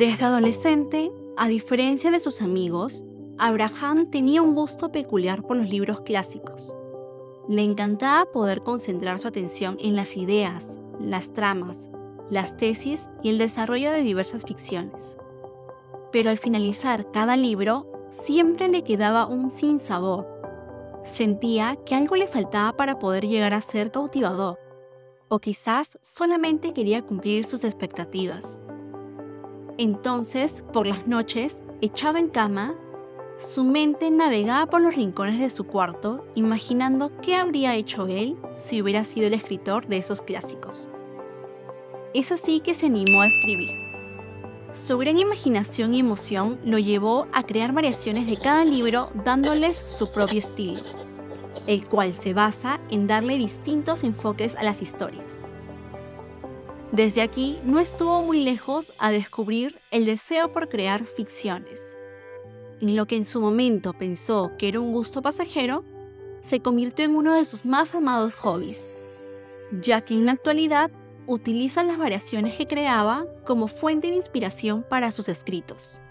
Desde adolescente, a diferencia de sus amigos, Abraham tenía un gusto peculiar por los libros clásicos. Le encantaba poder concentrar su atención en las ideas, las tramas, las tesis y el desarrollo de diversas ficciones. Pero al finalizar cada libro, siempre le quedaba un sinsabor. Sentía que algo le faltaba para poder llegar a ser cautivador, o quizás solamente quería cumplir sus expectativas. Entonces, por las noches, echado en cama, su mente navegaba por los rincones de su cuarto, imaginando qué habría hecho él si hubiera sido el escritor de esos clásicos. Es así que se animó a escribir. Su gran imaginación y emoción lo llevó a crear variaciones de cada libro dándoles su propio estilo, el cual se basa en darle distintos enfoques a las historias. Desde aquí no estuvo muy lejos a descubrir el deseo por crear ficciones. En lo que en su momento pensó que era un gusto pasajero, se convirtió en uno de sus más amados hobbies, ya que en la actualidad utiliza las variaciones que creaba como fuente de inspiración para sus escritos.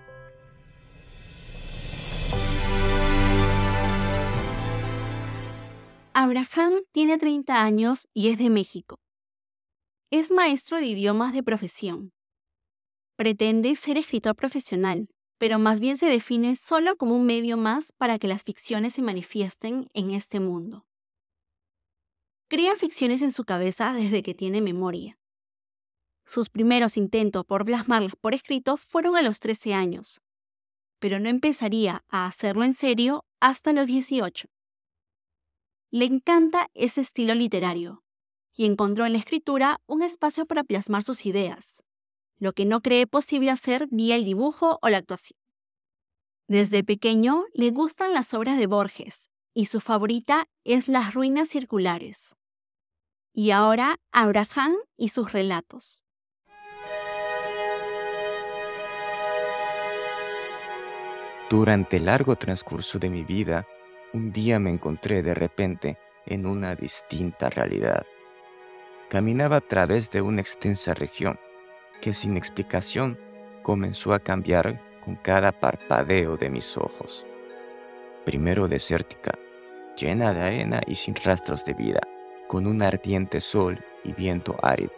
Abraham tiene 30 años y es de México. Es maestro de idiomas de profesión. Pretende ser escritor profesional, pero más bien se define solo como un medio más para que las ficciones se manifiesten en este mundo. Crea ficciones en su cabeza desde que tiene memoria. Sus primeros intentos por plasmarlas por escrito fueron a los 13 años, pero no empezaría a hacerlo en serio hasta los 18. Le encanta ese estilo literario, y encontró en la escritura un espacio para plasmar sus ideas, lo que no cree posible hacer vía el dibujo o la actuación. Desde pequeño le gustan las obras de Borges y su favorita es Las Ruinas Circulares. Y ahora Abraham y sus relatos. Durante el largo transcurso de mi vida, un día me encontré de repente en una distinta realidad. Caminaba a través de una extensa región que sin explicación comenzó a cambiar con cada parpadeo de mis ojos. Primero desértica, llena de arena y sin rastros de vida, con un ardiente sol y viento árido.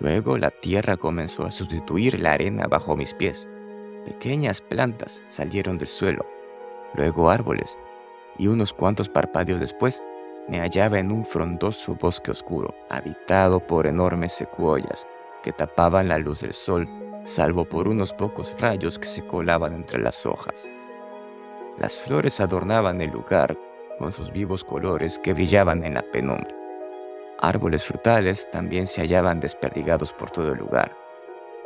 Luego la tierra comenzó a sustituir la arena bajo mis pies. Pequeñas plantas salieron del suelo, luego árboles, y unos cuantos parpadeos después me hallaba en un frondoso bosque oscuro, habitado por enormes secuoyas que tapaban la luz del sol, salvo por unos pocos rayos que se colaban entre las hojas. Las flores adornaban el lugar con sus vivos colores que brillaban en la penumbra. Árboles frutales también se hallaban desperdigados por todo el lugar,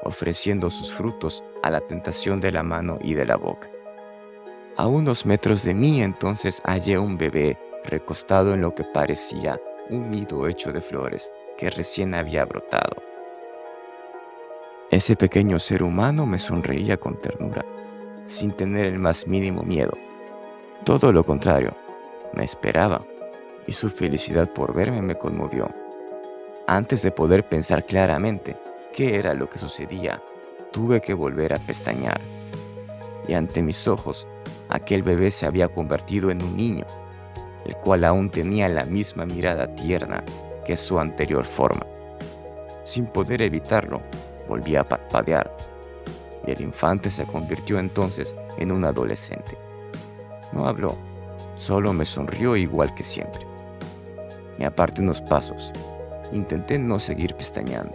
ofreciendo sus frutos a la tentación de la mano y de la boca. A unos metros de mí entonces hallé un bebé recostado en lo que parecía un nido hecho de flores que recién había brotado. Ese pequeño ser humano me sonreía con ternura, sin tener el más mínimo miedo. Todo lo contrario, me esperaba, y su felicidad por verme me conmovió. Antes de poder pensar claramente qué era lo que sucedía, tuve que volver a pestañear. Y ante mis ojos, aquel bebé se había convertido en un niño el cual aún tenía la misma mirada tierna que su anterior forma. Sin poder evitarlo, volví a parpadear, y el infante se convirtió entonces en un adolescente. No habló, solo me sonrió igual que siempre. Me aparté unos pasos, intenté no seguir pestañeando,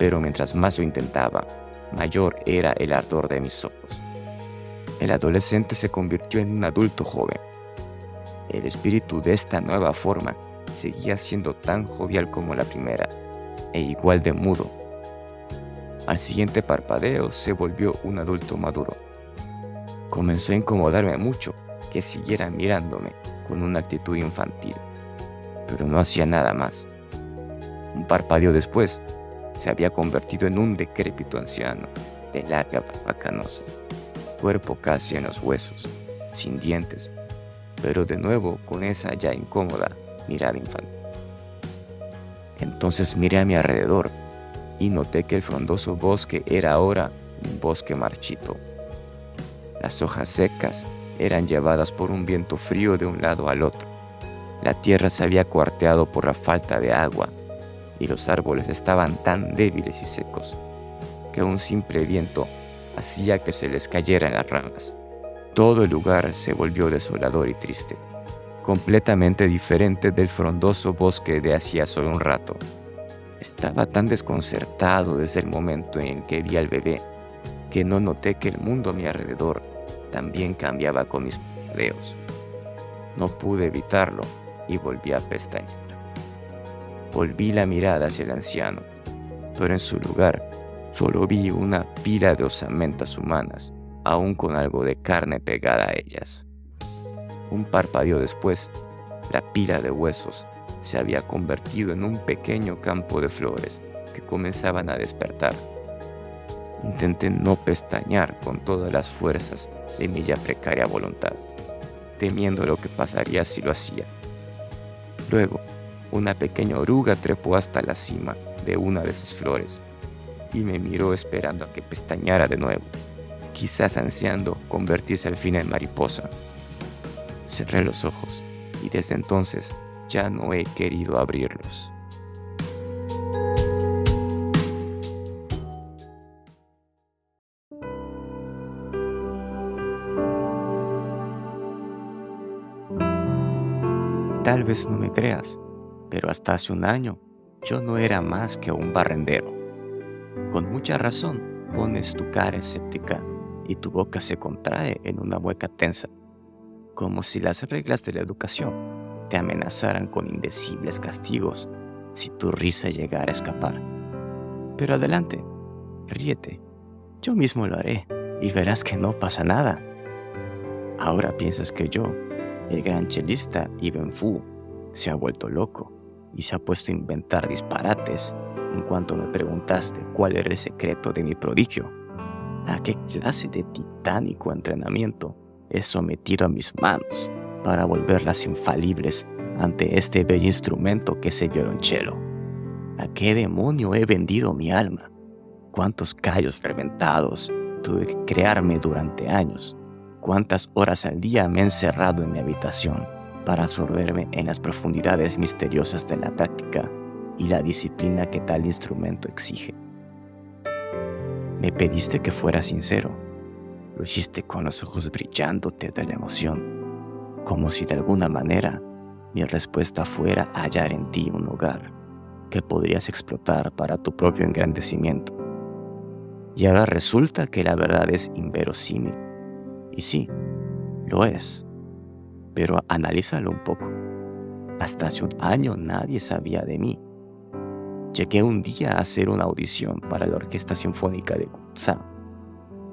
pero mientras más lo intentaba, mayor era el ardor de mis ojos. El adolescente se convirtió en un adulto joven, el espíritu de esta nueva forma seguía siendo tan jovial como la primera, e igual de mudo. Al siguiente parpadeo se volvió un adulto maduro. Comenzó a incomodarme mucho que siguiera mirándome con una actitud infantil, pero no hacía nada más. Un parpadeo después, se había convertido en un decrépito anciano de larga barba canosa, cuerpo casi en los huesos, sin dientes pero de nuevo con esa ya incómoda mirada infantil. Entonces miré a mi alrededor y noté que el frondoso bosque era ahora un bosque marchito. Las hojas secas eran llevadas por un viento frío de un lado al otro. La tierra se había cuarteado por la falta de agua y los árboles estaban tan débiles y secos que un simple viento hacía que se les cayeran las ramas. Todo el lugar se volvió desolador y triste, completamente diferente del frondoso bosque de hacía solo un rato. Estaba tan desconcertado desde el momento en que vi al bebé que no noté que el mundo a mi alrededor también cambiaba con mis dedos. No pude evitarlo y volví a pestañear. Volví la mirada hacia el anciano, pero en su lugar solo vi una pila de osamentas humanas, aún con algo de carne pegada a ellas. Un parpadeo después, la pila de huesos se había convertido en un pequeño campo de flores que comenzaban a despertar. Intenté no pestañear con todas las fuerzas de mi ya precaria voluntad, temiendo lo que pasaría si lo hacía. Luego, una pequeña oruga trepó hasta la cima de una de esas flores y me miró esperando a que pestañara de nuevo, quizás ansiando convertirse al fin en mariposa. Cerré los ojos y desde entonces ya no he querido abrirlos. Vez no me creas, pero hasta hace un año yo no era más que un barrendero. Con mucha razón pones tu cara escéptica y tu boca se contrae en una mueca tensa, como si las reglas de la educación te amenazaran con indecibles castigos si tu risa llegara a escapar. Pero adelante, ríete, yo mismo lo haré y verás que no pasa nada. Ahora piensas que yo, el gran chelista Ibn Fu, se ha vuelto loco y se ha puesto a inventar disparates en cuanto me preguntaste cuál era el secreto de mi prodigio. ¿A qué clase de titánico entrenamiento he sometido a mis manos para volverlas infalibles ante este bello instrumento que es el violonchelo? ¿A qué demonio he vendido mi alma? ¿Cuántos callos reventados tuve que crearme durante años? ¿Cuántas horas al día me he encerrado en mi habitación para absorberme en las profundidades misteriosas de la práctica y la disciplina que tal instrumento exige. Me pediste que fuera sincero. Lo hiciste con los ojos brillándote de la emoción, como si de alguna manera mi respuesta fuera hallar en ti un lugar que podrías explotar para tu propio engrandecimiento. Y ahora resulta que la verdad es inverosímil. Y sí, lo es. Pero analízalo un poco. Hasta hace un año nadie sabía de mí Llegué un día a hacer una audición para la Orquesta Sinfónica de Kutsa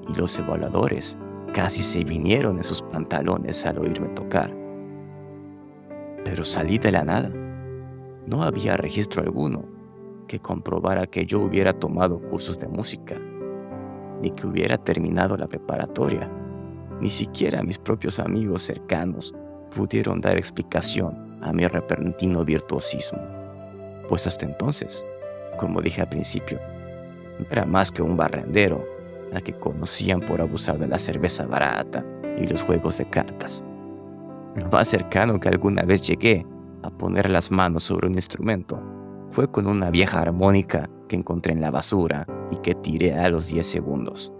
y los evaluadores casi se vinieron en sus pantalones al oírme tocar. Pero salí de la nada. No había registro alguno que comprobara que yo hubiera tomado cursos de música, ni que hubiera terminado la preparatoria. Ni siquiera mis propios amigos cercanos pudieron dar explicación a mi repentino virtuosismo pues hasta entonces, como dije al principio, era más que un barrendero al que conocían por abusar de la cerveza barata y los juegos de cartas. Lo más cercano que alguna vez llegué a poner las manos sobre un instrumento fue con una vieja armónica que encontré en la basura y que tiré a los 10 segundos.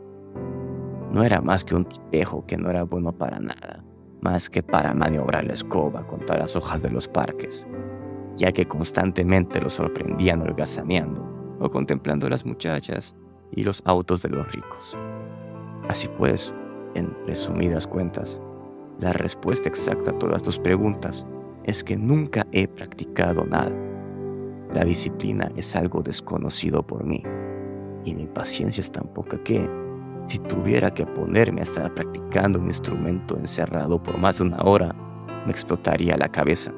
No era más que un tipejo que no era bueno para nada, más que para maniobrar la escoba contra las hojas de los parques ya que constantemente lo sorprendían holgazaneando o contemplando las muchachas y los autos de los ricos. Así pues, en resumidas cuentas, la respuesta exacta a todas tus preguntas es que nunca he practicado nada. La disciplina es algo desconocido por mí y mi paciencia es tan poca que, si tuviera que ponerme a estar practicando un instrumento encerrado por más de una hora, me explotaría la cabeza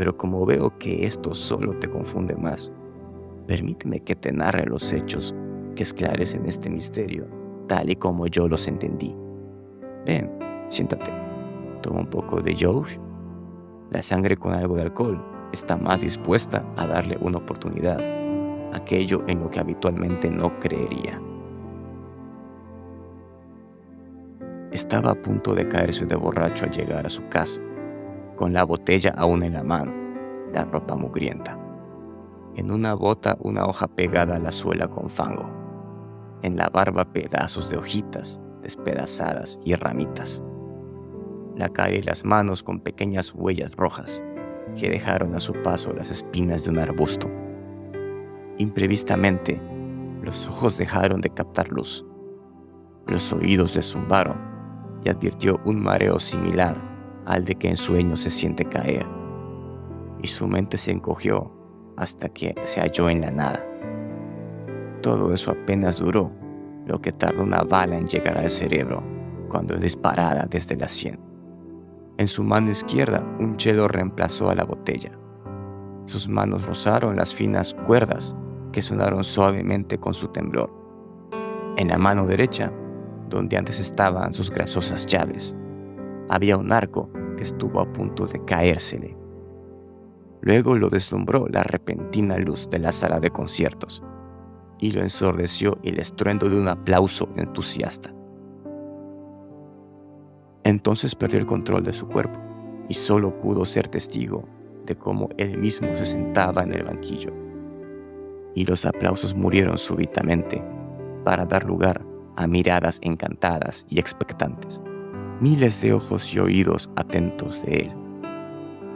pero como veo que esto solo te confunde más, permíteme que te narre los hechos que esclarecen este misterio tal y como yo los entendí. Ven, siéntate. Toma un poco de Josh. La sangre con algo de alcohol está más dispuesta a darle una oportunidad, aquello en lo que habitualmente no creería. Estaba a punto de caerse de borracho al llegar a su casa, con la botella aún en la mano, la ropa mugrienta. En una bota una hoja pegada a la suela con fango. En la barba pedazos de hojitas despedazadas y ramitas. La cara y las manos con pequeñas huellas rojas que dejaron a su paso las espinas de un arbusto. Imprevistamente, los ojos dejaron de captar luz. Los oídos le zumbaron y advirtió un mareo similar al de que en sueños se siente caer. Y su mente se encogió hasta que se halló en la nada. Todo eso apenas duró, lo que tarda una bala en llegar al cerebro cuando es disparada desde la sien. En su mano izquierda, un chelo reemplazó a la botella. Sus manos rozaron las finas cuerdas que sonaron suavemente con su temblor. En la mano derecha, donde antes estaban sus grasosas llaves. Había un arco que estuvo a punto de caérsele. Luego lo deslumbró la repentina luz de la sala de conciertos y lo ensordeció el estruendo de un aplauso entusiasta. Entonces perdió el control de su cuerpo y solo pudo ser testigo de cómo él mismo se sentaba en el banquillo. Y los aplausos murieron súbitamente para dar lugar a miradas encantadas y expectantes, miles de ojos y oídos atentos de él,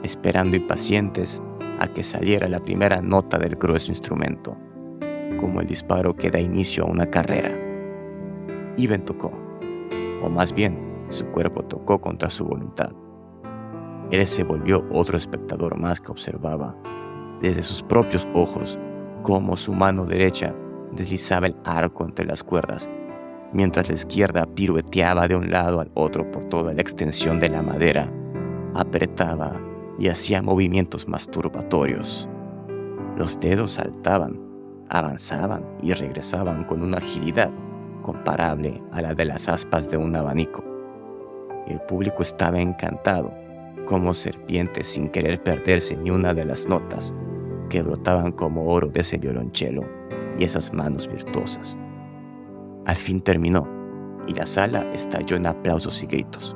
esperando impacientes a que saliera la primera nota del grueso instrumento, como el disparo que da inicio a una carrera. Iben tocó, o más bien, su cuerpo tocó contra su voluntad. Él se volvió otro espectador más que observaba, desde sus propios ojos, cómo su mano derecha deslizaba el arco entre las cuerdas mientras la izquierda pirueteaba de un lado al otro por toda la extensión de la madera, apretaba y hacía movimientos masturbatorios. Los dedos saltaban, avanzaban y regresaban con una agilidad comparable a la de las aspas de un abanico. El público estaba encantado, como serpientes sin querer perderse ni una de las notas que brotaban como oro de ese violonchelo y esas manos virtuosas. Al fin terminó y la sala estalló en aplausos y gritos.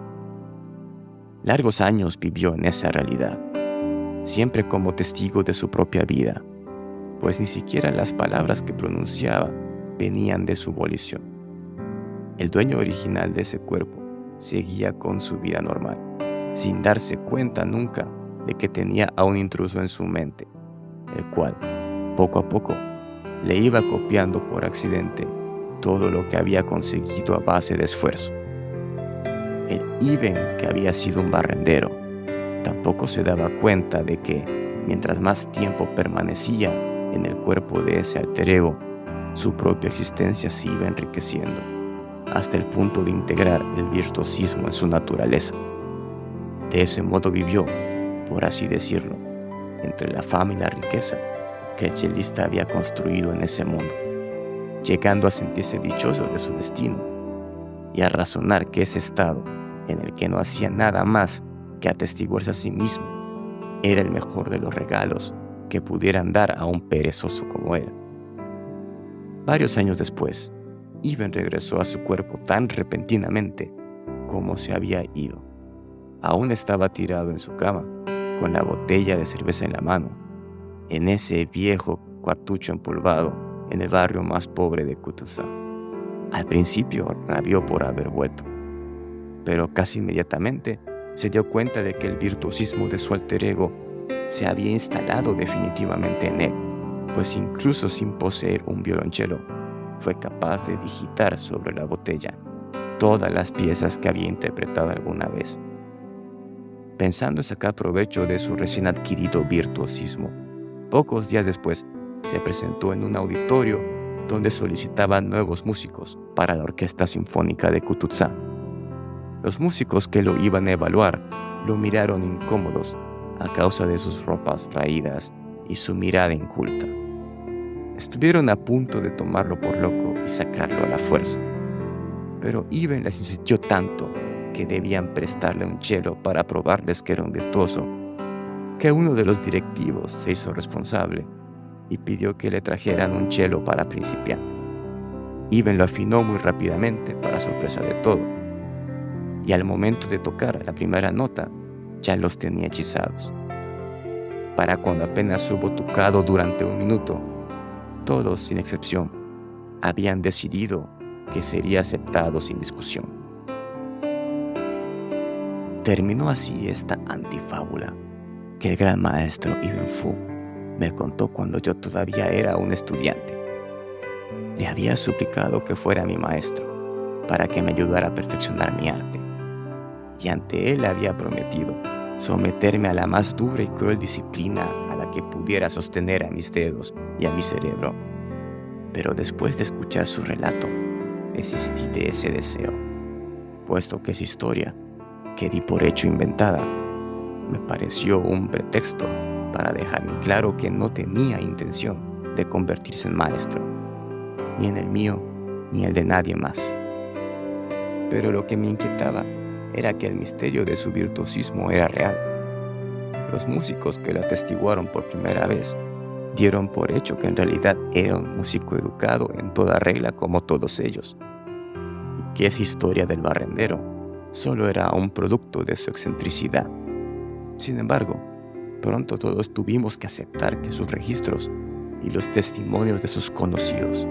Largos años vivió en esa realidad, siempre como testigo de su propia vida, pues ni siquiera las palabras que pronunciaba venían de su volición. El dueño original de ese cuerpo seguía con su vida normal, sin darse cuenta nunca de que tenía a un intruso en su mente, el cual, poco a poco, le iba copiando por accidente todo lo que había conseguido a base de esfuerzo. El Iben, que había sido un barrendero, tampoco se daba cuenta de que, mientras más tiempo permanecía en el cuerpo de ese alter ego, su propia existencia se iba enriqueciendo, hasta el punto de integrar el virtuosismo en su naturaleza. De ese modo vivió, por así decirlo, entre la fama y la riqueza que el chelista había construido en ese mundo llegando a sentirse dichoso de su destino y a razonar que ese estado, en el que no hacía nada más que atestiguarse a sí mismo, era el mejor de los regalos que pudieran dar a un perezoso como él. Varios años después, Iben regresó a su cuerpo tan repentinamente como se había ido. Aún estaba tirado en su cama, con la botella de cerveza en la mano, en ese viejo cuartucho empolvado en el barrio más pobre de Kutuzá. Al principio rabió por haber vuelto, pero casi inmediatamente se dio cuenta de que el virtuosismo de su alter ego se había instalado definitivamente en él, pues incluso sin poseer un violonchelo, fue capaz de digitar sobre la botella todas las piezas que había interpretado alguna vez. Pensando en sacar provecho de su recién adquirido virtuosismo, pocos días después se presentó en un auditorio donde solicitaban nuevos músicos para la Orquesta Sinfónica de Kutuzá. Los músicos que lo iban a evaluar lo miraron incómodos a causa de sus ropas raídas y su mirada inculta. Estuvieron a punto de tomarlo por loco y sacarlo a la fuerza, pero Iben les insistió tanto que debían prestarle un chelo para probarles que era un virtuoso, que uno de los directivos se hizo responsable y pidió que le trajeran un chelo para principiar. Iben lo afinó muy rápidamente para sorpresa de todo, y al momento de tocar la primera nota ya los tenía hechizados. Para cuando apenas hubo tocado durante un minuto, todos sin excepción habían decidido que sería aceptado sin discusión. Terminó así esta antifábula que el gran maestro Ibn Fu me contó cuando yo todavía era un estudiante. Le había suplicado que fuera mi maestro para que me ayudara a perfeccionar mi arte. Y ante él había prometido someterme a la más dura y cruel disciplina a la que pudiera sostener a mis dedos y a mi cerebro. Pero después de escuchar su relato, desistí de ese deseo, puesto que es historia que di por hecho inventada. Me pareció un pretexto para dejarme claro que no tenía intención de convertirse en maestro, ni en el mío, ni el de nadie más. Pero lo que me inquietaba era que el misterio de su virtuosismo era real. Los músicos que lo atestiguaron por primera vez dieron por hecho que en realidad era un músico educado en toda regla como todos ellos, y que esa historia del barrendero solo era un producto de su excentricidad. Sin embargo, pronto todos tuvimos que aceptar que sus registros y los testimonios de sus conocidos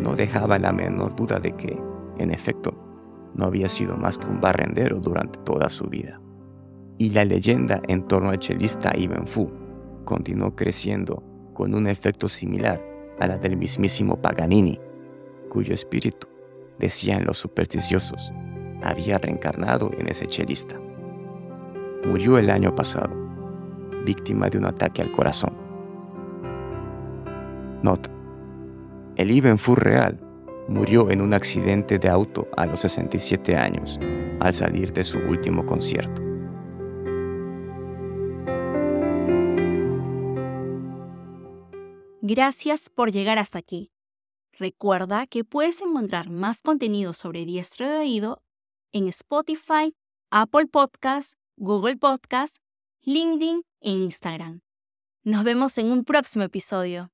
no dejaban la menor duda de que, en efecto, no había sido más que un barrendero durante toda su vida. Y la leyenda en torno al chelista Ibn Fu continuó creciendo con un efecto similar a la del mismísimo Paganini, cuyo espíritu, decían los supersticiosos, había reencarnado en ese chelista. Murió el año pasado, víctima de un ataque al corazón. Nota. El Ibn Fu real murió en un accidente de auto a los 67 años, al salir de su último concierto. Gracias por llegar hasta aquí. Recuerda que puedes encontrar más contenido sobre diestro de oído en Spotify, Apple Podcasts, Google Podcasts, LinkedIn e Instagram. Nos vemos en un próximo episodio.